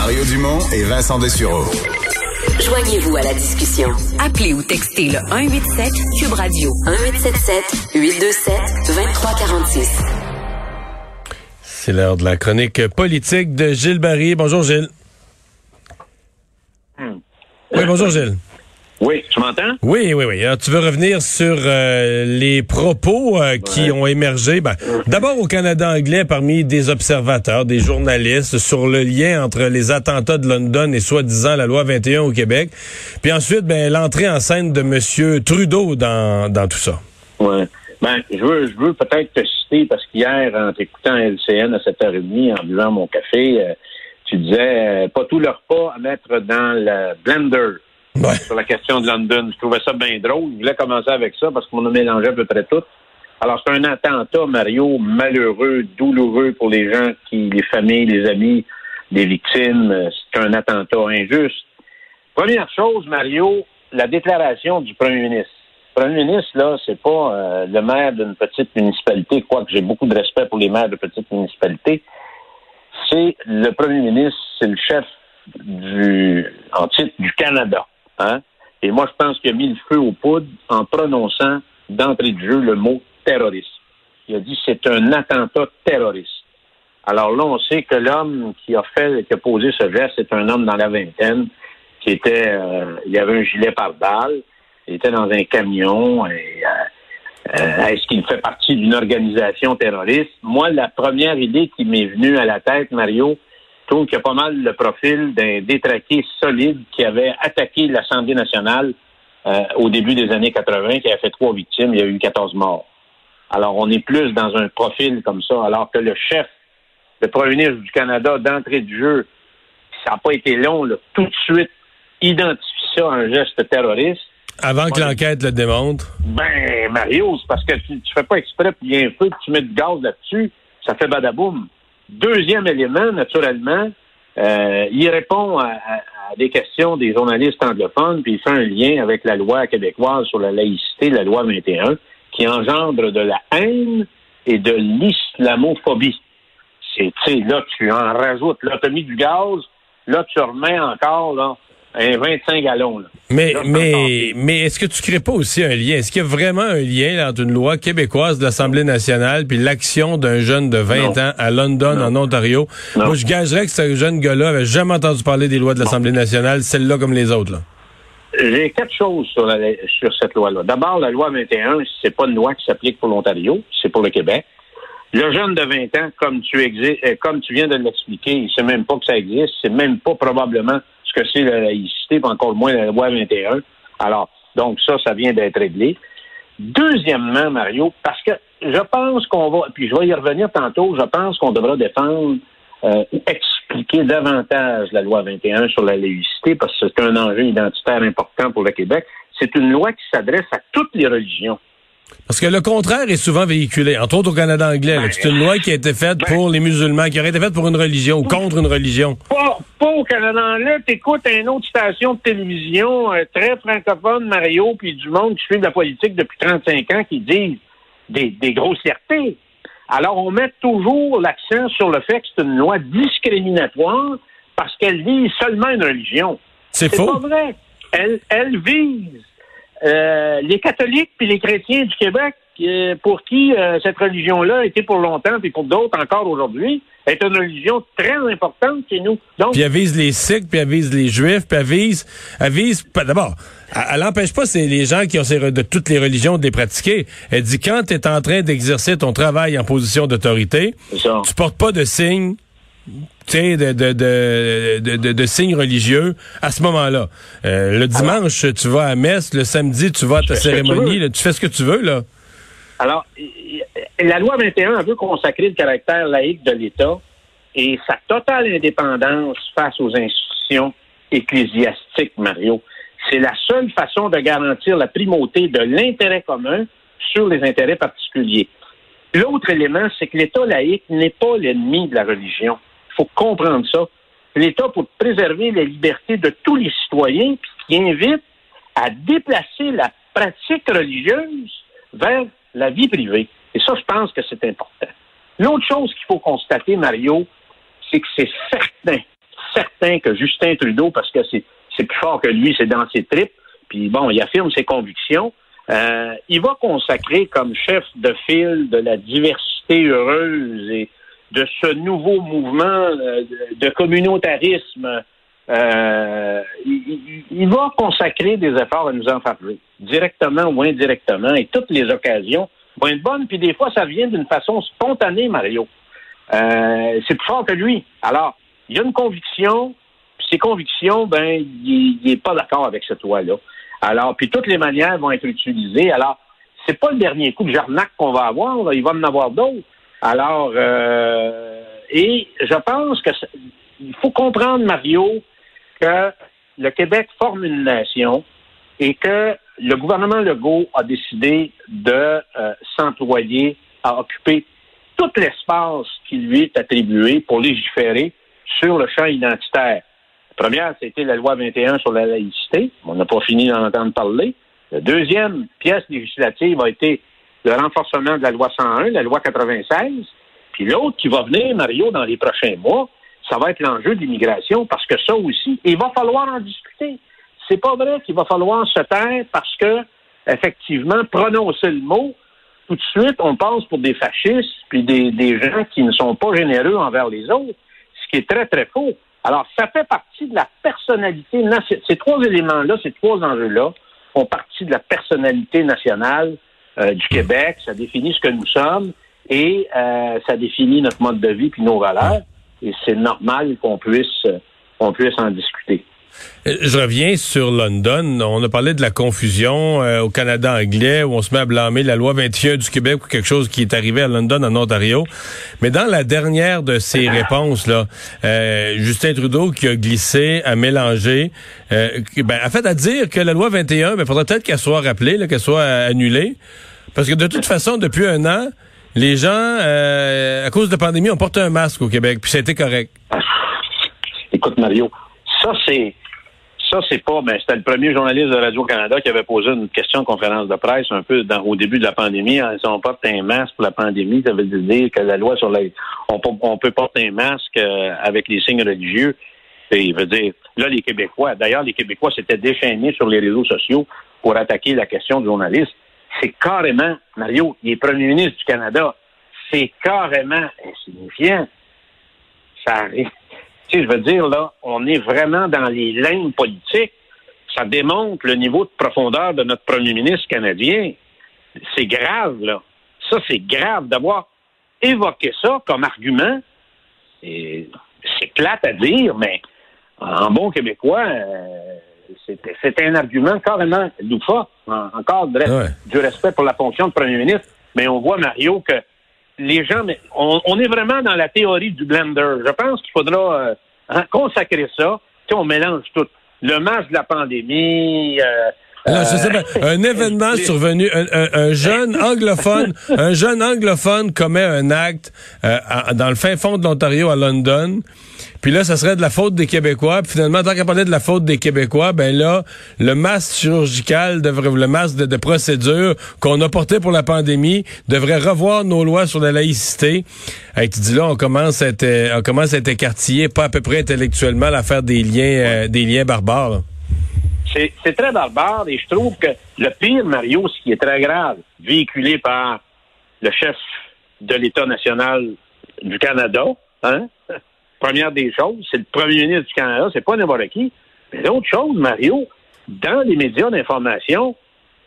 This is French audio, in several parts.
Mario Dumont et Vincent Dessureau. Joignez-vous à la discussion. Appelez ou textez le 187 Cube Radio 1877 827 2346. C'est l'heure de la chronique politique de Gilles Barry. Bonjour Gilles. Oui, bonjour Gilles. Oui, tu m'entends? Oui, oui, oui. Alors, tu veux revenir sur euh, les propos euh, qui ont émergé, ben, d'abord au Canada anglais parmi des observateurs, des journalistes, sur le lien entre les attentats de London et soi-disant la loi 21 au Québec. Puis ensuite, ben, l'entrée en scène de M. Trudeau dans, dans tout ça. Oui. Ben, je veux, je veux peut-être te citer parce qu'hier, en t'écoutant LCN à 7h30, en buvant mon café, euh, tu disais pas tout leur pas à mettre dans le blender sur la question de London. Je trouvais ça bien drôle. Je voulais commencer avec ça parce qu'on a mélangé à peu près tout. Alors, c'est un attentat, Mario, malheureux, douloureux pour les gens qui, les familles, les amis des victimes. C'est un attentat injuste. Première chose, Mario, la déclaration du premier ministre. Le premier ministre, là, c'est pas euh, le maire d'une petite municipalité, quoique j'ai beaucoup de respect pour les maires de petites municipalités. C'est le premier ministre, c'est le chef du, en titre du Canada. Hein? Et moi, je pense qu'il a mis le feu aux poudres en prononçant d'entrée de jeu le mot terroriste. Il a dit c'est un attentat terroriste. Alors là, on sait que l'homme qui a fait, qui a posé ce geste, c'est un homme dans la vingtaine, qui était, euh, il avait un gilet par balle, il était dans un camion. Euh, euh, est-ce qu'il fait partie d'une organisation terroriste? Moi, la première idée qui m'est venue à la tête, Mario, trouve qu'il y a pas mal le profil d'un détraqué solide qui avait attaqué l'Assemblée nationale euh, au début des années 80, qui a fait trois victimes, il y a eu 14 morts. Alors, on est plus dans un profil comme ça, alors que le chef, le premier ministre du Canada, d'entrée de jeu, ça n'a pas été long, là, tout de suite, identifie ça un geste terroriste. Avant que l'enquête le démontre. Ben, Mario, c'est parce que tu, tu fais pas exprès, puis il y a un feu, puis tu mets du gaz là-dessus, ça fait badaboum. Deuxième élément, naturellement, euh, il répond à, des questions des journalistes anglophones, puis il fait un lien avec la loi québécoise sur la laïcité, la loi 21, qui engendre de la haine et de l'islamophobie. C'est, là, tu en rajoutes. Là, tu mis du gaz, là, tu remets encore, là, un 25 gallons. Là. Mais, mais, mais est-ce que tu crées pas aussi un lien? Est-ce qu'il y a vraiment un lien entre une loi québécoise de l'Assemblée nationale puis l'action d'un jeune de 20 ans à London, en Ontario? Moi, je gagerais que ce jeune gars-là avait jamais entendu parler des lois de l'Assemblée nationale, celle-là comme les autres. Là. J'ai quatre choses sur, la, sur cette loi-là. D'abord, la loi 21, c'est pas une loi qui s'applique pour l'Ontario, c'est pour le Québec. Le jeune de 20 ans, comme tu, euh, comme tu viens de l'expliquer, il sait même pas que ça existe, c'est même pas probablement ce que c'est la laïcité, pas encore moins la loi 21. Alors, donc ça, ça vient d'être réglé. Deuxièmement, Mario, parce que je pense qu'on va, puis je vais y revenir tantôt, je pense qu'on devra défendre euh, expliquer davantage la loi 21 sur la laïcité, parce que c'est un enjeu identitaire important pour le Québec. C'est une loi qui s'adresse à toutes les religions. Parce que le contraire est souvent véhiculé, entre autres au Canada anglais. Ben, c'est une loi qui a été faite ben, pour les musulmans, qui aurait été faite pour une religion ou contre une religion. Pas, au Canada anglais. T'écoutes une autre station de télévision euh, très francophone, Mario, puis du monde qui suit la politique depuis 35 ans qui disent des, des grossièretés. Alors, on met toujours l'accent sur le fait que c'est une loi discriminatoire parce qu'elle vise seulement une religion. C'est faux. C'est pas vrai. Elle, elle vise euh, les catholiques puis les chrétiens du Québec, euh, pour qui euh, cette religion-là a été pour longtemps, puis pour d'autres encore aujourd'hui, est une religion très importante chez nous. Donc, puis elle vise les Sikhs, puis elle vise les Juifs, puis elle vise, elle vise d'abord, elle n'empêche pas c'est les gens qui ont de toutes les religions de les pratiquer. Elle dit quand tu es en train d'exercer ton travail en position d'autorité, tu portes pas de signe de, de, de, de, signes religieux à ce moment-là. Euh, le dimanche, tu vas à messe. Le samedi, tu vas à ta cérémonie. tu fais ce que tu veux, là. Alors, la loi 21 veut consacrer le caractère laïque de l'État et sa totale indépendance face aux institutions ecclésiastiques, Mario. C'est la seule façon de garantir la primauté de l'intérêt commun sur les intérêts particuliers. L'autre élément, c'est que l'État laïque n'est pas l'ennemi de la religion faut comprendre ça. L'État, pour préserver la liberté de tous les citoyens, qui invite à déplacer la pratique religieuse vers la vie privée. Et ça, je pense que c'est important. L'autre chose qu'il faut constater, Mario, c'est que c'est certain, certain que Justin Trudeau, parce que c'est, c'est plus fort que lui, c'est dans ses tripes, puis bon, il affirme ses convictions, euh, il va consacrer comme chef de file de la diversité heureuse et de ce nouveau mouvement euh, de communautarisme. Euh, il, il, va consacrer des efforts à nous en parler, directement ou indirectement, et toutes les occasions vont être bonnes, puis des fois, ça vient d'une façon spontanée, Mario. Euh, c'est plus fort que lui. Alors, il a une conviction, puis ses convictions, ben, il n'est pas d'accord avec cette loi-là. Alors, puis toutes les manières vont être utilisées. Alors, c'est pas le dernier coup de jarnac qu'on va avoir, il va en avoir d'autres. Alors, euh, et je pense que il faut comprendre, Mario, que le Québec forme une nation et que le gouvernement Legault a décidé de euh, s'employer à occuper tout l'espace qui lui est attribué pour légiférer sur le champ identitaire. La première, c'était la loi 21 sur la laïcité. On n'a pas fini d'en entendre parler. La deuxième pièce législative a été le renforcement de la loi 101, la loi 96. Puis l'autre qui va venir, Mario, dans les prochains mois, ça va être l'enjeu de l'immigration parce que ça aussi, il va falloir en discuter. C'est pas vrai qu'il va falloir se taire parce que, effectivement, prononcer le mot, tout de suite, on passe pour des fascistes puis des, des gens qui ne sont pas généreux envers les autres, ce qui est très, très faux. Alors, ça fait partie de la personnalité nationale. Ces trois éléments-là, ces trois enjeux-là, font partie de la personnalité nationale euh, du Québec. Ça définit ce que nous sommes et euh, ça définit notre mode de vie puis nos valeurs. Et c'est normal qu'on puisse, qu'on puisse en discuter. Euh, je reviens sur London. On a parlé de la confusion euh, au Canada anglais où on se met à blâmer la loi 21 du Québec ou quelque chose qui est arrivé à London, en Ontario. Mais dans la dernière de ses réponses, là, euh, Justin Trudeau qui a glissé, a mélangé, ben, a fait à dire que la loi 21, il ben, faudrait peut-être qu'elle soit rappelée, qu'elle soit annulée. Parce que de toute façon, depuis un an, les gens, à cause de la pandémie, ont porté un masque au Québec, puis c'était correct. Écoute, Mario, ça, c'est ça, c'est pas, ben, c'était le premier journaliste de Radio-Canada qui avait posé une question en conférence de presse un peu au début de la pandémie. Si on porte un masque pour la pandémie, ça veut dire que la loi sur la, on, peut porter un masque euh, avec les signes religieux. Et il veut dire, là, les Québécois, d'ailleurs, les Québécois s'étaient déchaînés sur les réseaux sociaux pour attaquer la question du journaliste. C'est carrément, Mario, il est premier ministre du Canada. C'est carrément insignifiant. Ça arrive je veux dire, là, on est vraiment dans les lignes politiques. Ça démontre le niveau de profondeur de notre premier ministre canadien. C'est grave, là. Ça, c'est grave d'avoir évoqué ça comme argument. C'est plate à dire, mais en bon québécois, euh, c'est un argument carrément loufoque. encore du respect pour la fonction de premier ministre. Mais on voit, Mario, que les gens, on, on, est vraiment dans la théorie du blender. Je pense qu'il faudra euh, consacrer ça. Tu on mélange tout. Le masque de la pandémie. Euh, je sais pas, euh, un événement survenu, un, jeune anglophone, un jeune anglophone commet un acte dans le fin fond de l'Ontario à London. Puis là, ça serait de la faute des Québécois. Puis finalement, tant qu'à parler de la faute des Québécois, ben là, le masque chirurgical devrait, le masque de, procédure qu'on a porté pour la pandémie devrait revoir nos lois sur la laïcité. Hey, tu dis là, on commence à être, on commence à être écartillé, pas à peu près intellectuellement, à faire des liens, euh, des liens barbares. C'est très barbare et je trouve que le pire, Mario, ce qui est très grave, véhiculé par le chef de l'État national du Canada, hein, Première des choses, c'est le premier ministre du Canada, c'est pas n'importe qui. Mais l'autre chose, Mario, dans les médias d'information,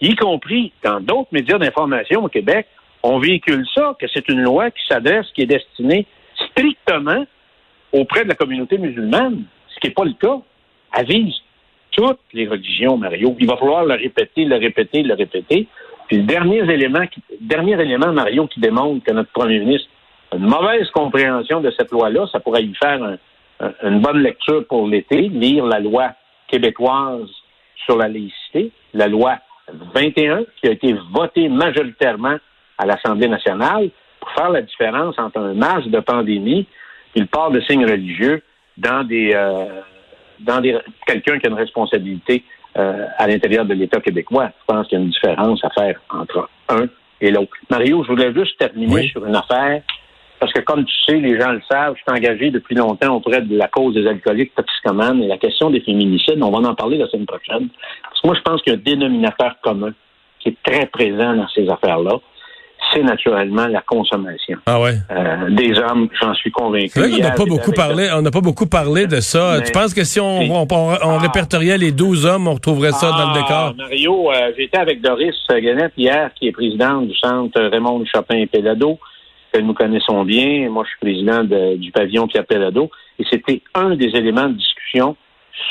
y compris dans d'autres médias d'information au Québec, on véhicule ça, que c'est une loi qui s'adresse, qui est destinée strictement auprès de la communauté musulmane, ce qui n'est pas le cas. Elle vise toutes les religions, Mario. Il va falloir le répéter, le répéter, le répéter. Puis le dernier élément, dernier élément, Mario, qui démontre que notre premier ministre une mauvaise compréhension de cette loi-là, ça pourrait y faire une bonne lecture pour l'été, lire la loi québécoise sur la laïcité, la loi 21, qui a été votée majoritairement à l'Assemblée nationale pour faire la différence entre un masque de pandémie et le port de signes religieux dans des euh, dans des quelqu'un qui a une responsabilité euh, à l'intérieur de l'État québécois. Je pense qu'il y a une différence à faire entre un et l'autre. Mario, je voulais juste terminer sur une affaire parce que comme tu sais, les gens le savent, je suis engagé depuis longtemps auprès de la cause des alcooliques toxicomanes et la question des féminicides, on va en parler la semaine prochaine. Parce que moi, je pense qu'il y a un dénominateur commun qui est très présent dans ces affaires-là c'est naturellement la consommation. Ah ouais? Euh, des hommes, j'en suis convaincu. on n'a pas beaucoup parlé. On n'a pas beaucoup parlé de ça. tu penses que si on, on, ah. répertoriait les 12 hommes, on retrouverait ça dans le ah, décor? Mario, euh, j'étais avec Doris Gannett hier, qui est présidente du centre Raymond Chopin et Pélado, que nous connaissons bien. Moi, je suis président du pavillon Pierre Pélado. Et c'était un des éléments de discussion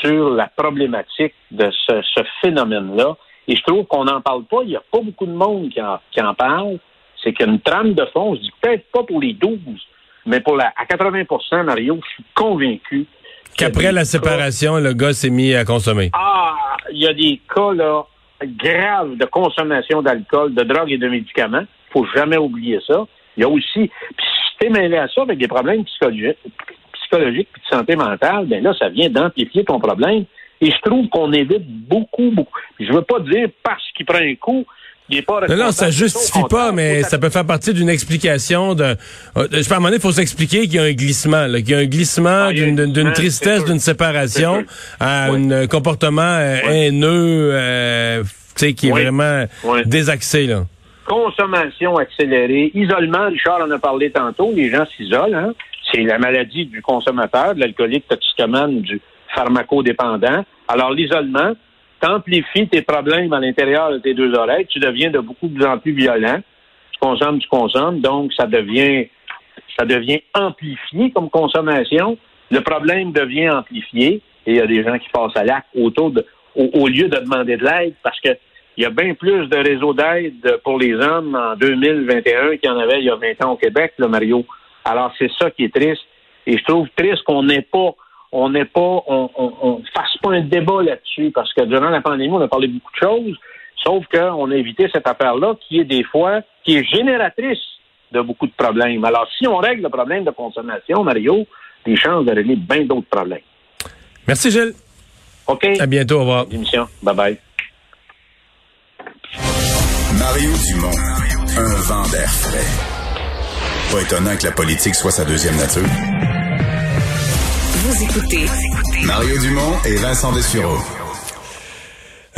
sur la problématique de ce, phénomène-là. Et je trouve qu'on n'en parle pas. Il n'y a pas beaucoup de monde qui en, qui en parle c'est qu'il y a une trame de fond. Je dis peut-être pas pour les 12, mais pour la, à 80% Mario, je suis convaincu qu'après la séparation, le gars s'est mis à consommer. Ah, il y a des cas là graves de consommation d'alcool, de drogue et de médicaments. Faut jamais oublier ça. Il y a aussi, puis si tu es mêlé à ça avec des problèmes psychologiques, psychologiques puis de santé mentale, ben là, ça vient d'amplifier ton problème. Et je trouve qu'on évite beaucoup, beaucoup. Je veux pas dire parce qu'il prend un coup, non, non, ça justifie pas, mais ça peut faire partie d'une explication de. Euh, je sais à un moment donné, il faut s'expliquer qu'il y a un glissement, qu'il y a un glissement ah, d'une tristesse, d'une séparation à un comportement euh, haineux, euh, tu sais, qui est vraiment désaxé, là. Consommation accélérée, isolement, Richard en a parlé tantôt, les gens s'isolent, hein? C'est la maladie du consommateur, de l'alcoolique toxicomane, du pharmacodépendant. Alors, l'isolement, t'amplifies tes problèmes à l'intérieur de tes deux oreilles, tu deviens de beaucoup plus en plus violent. Tu consommes, tu consommes, donc ça devient ça devient amplifié comme consommation. Le problème devient amplifié et il y a des gens qui passent à l'acte autour de au, lieu de demander de l'aide parce que il y a bien plus de réseaux d'aide pour les hommes en 2021 qu'il y en avait il y a 20 ans au Québec, le Mario. Alors c'est ça qui est triste. Et je trouve triste qu'on n'ait pas on n'est pas, on, on, fasse pas un débat là-dessus, parce que durant la pandémie, on a parlé beaucoup de choses, sauf qu'on a évité cette affaire-là qui est des fois, qui est génératrice de beaucoup de problèmes. Alors, si on règle le problème de consommation, Mario, des chances de régler bien d'autres problèmes. Merci, Gilles. OK. À bientôt. Au revoir. Émission. Bye bye. Mario Dumont, un vent d'air frais. Pas étonnant que la politique soit sa deuxième nature. Mario Dumont et Vincent Dessureau.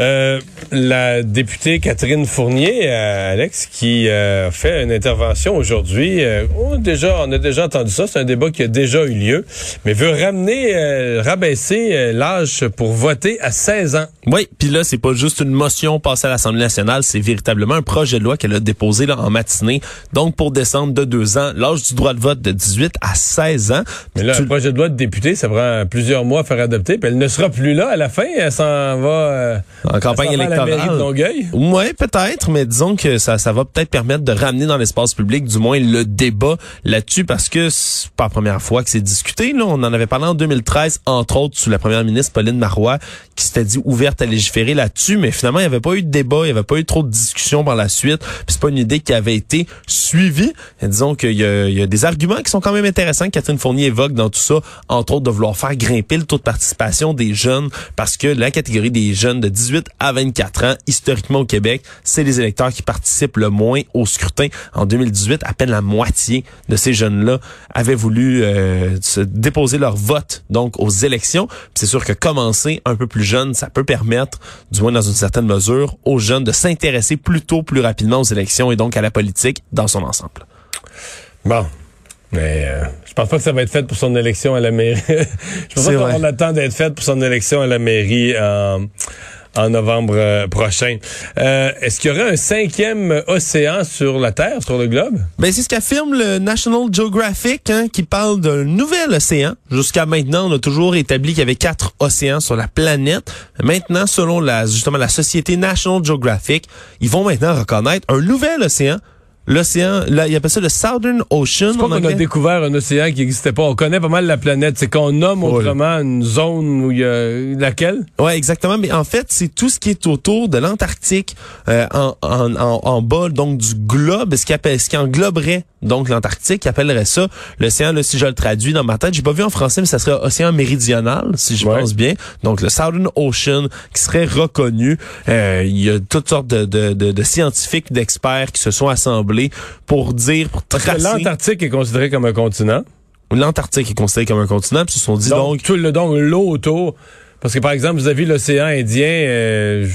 Euh, la députée Catherine Fournier, euh, Alex, qui euh, fait une intervention aujourd'hui. Euh, on, a déjà, on a déjà entendu ça, c'est un débat qui a déjà eu lieu, mais veut ramener, rabaisser l'âge pour voter à 16 ans. Oui, puis là, c'est pas juste une motion passée à l'Assemblée nationale, c'est véritablement un projet de loi qu'elle a déposé là, en matinée. Donc, pour descendre de deux ans, l'âge du droit de vote de 18 à 16 ans. Mais là, un projet de loi de député, ça prend plusieurs mois à faire adopter, puis elle ne sera plus là à la fin, elle s'en va en campagne électorale. Oui, peut-être, mais disons que ça, ça va peut-être permettre de ramener dans l'espace public, du moins, le débat là-dessus, parce que c'est pas la première fois que c'est discuté. Là. On en avait parlé en 2013, entre autres, sous la première ministre Pauline Marois, qui s'était dit ouverte à légiférer là-dessus, mais finalement, il n'y avait pas eu de débat, il n'y avait pas eu trop de discussion par la suite. Puis c'est pas une idée qui avait été suivie. Et disons qu'il y, y, a des arguments qui sont quand même intéressants que Catherine Fournier évoque dans tout ça, entre autres de vouloir faire grimper le taux de participation des jeunes, parce que la catégorie des jeunes de 18 à 24 ans, historiquement au Québec, c'est les électeurs qui participent le moins au scrutin. En 2018, à peine la moitié de ces jeunes-là avaient voulu euh, se déposer leur vote donc aux élections. C'est sûr que commencer un peu plus jeune, ça peut permettre, du moins dans une certaine mesure, aux jeunes de s'intéresser plus tôt, plus rapidement aux élections et donc à la politique dans son ensemble. Bon, mais euh, je pense pas que ça va être fait pour son élection à la mairie. je pense pas qu'on attend d'être fait pour son élection à la mairie en novembre euh, prochain. Euh, Est-ce qu'il y aurait un cinquième océan sur la Terre, sur le globe? Ben, c'est ce qu'affirme le National Geographic, hein, qui parle d'un nouvel océan. Jusqu'à maintenant, on a toujours établi qu'il y avait quatre océans sur la planète. Maintenant, selon justement la société National Geographic, ils vont maintenant reconnaître un nouvel océan l'océan, là, il appelle ça le Southern Ocean. C'est pas qu'on a découvert un océan qui n'existait pas. On connaît pas mal la planète. C'est qu'on nomme autrement une zone où il y a laquelle? Ouais, exactement. Mais en fait, c'est tout ce qui est autour de l'Antarctique, euh, en, en, en, en, bas donc du globe, ce qui appelle, ce qui engloberait donc l'Antarctique, appellerait ça l'océan. si je le traduis dans ma tête, j'ai pas vu en français, mais ça serait océan méridional, si je pense bien. Donc le Southern Ocean qui serait reconnu. Euh, il y a toutes sortes de, de, de, de scientifiques, d'experts qui se sont assemblés rassemblés pour dire, pour tracer... L'Antarctique est considéré comme un continent. L'Antarctique est considéré comme un continent, puis ils se sont dit donc... Donc, tout le, donc l'eau autour... Parce que, par exemple, vous avez l'océan Indien... Euh,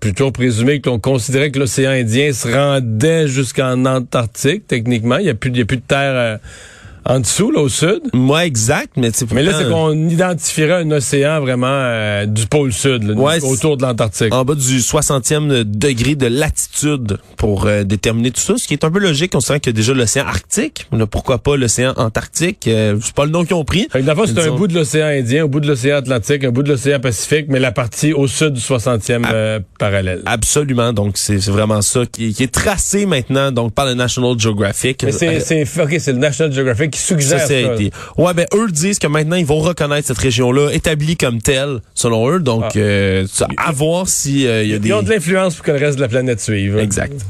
plutôt présumé qu'on considérait que l'océan Indien se rendait jusqu'en Antarctique, techniquement. Il n'y a, plus, il y a plus de terre... Euh, en dessous, là, au sud? Moi, exact, mais Mais là, c'est qu'on identifierait un océan vraiment euh, du pôle sud, autour de l'Antarctique. En bas du 60e degré de latitude pour euh, déterminer tout ça, ce qui est un peu logique, on sent qu'il y a déjà l'océan Arctique. pourquoi pas l'océan Antarctique? Euh, c'est pas le nom qu'ils ont pris. c'est un bout de l'océan Indien, un bout de l'océan Atlantique, un bout de l'océan Pacifique, mais la partie au sud du 60e parallèle. Absolument. Donc, c'est vraiment ça qui, est tracé maintenant donc par le National Geographic. Mais c'est c'est le National Geographic suggère ça. Ouais, ben eux disent que maintenant ils vont reconnaître cette région-là établie comme telle, selon eux. Donc, ah. euh, à voir si euh, il y a des. Ils ont de l'influence pour que le reste de la planète suive. Exact.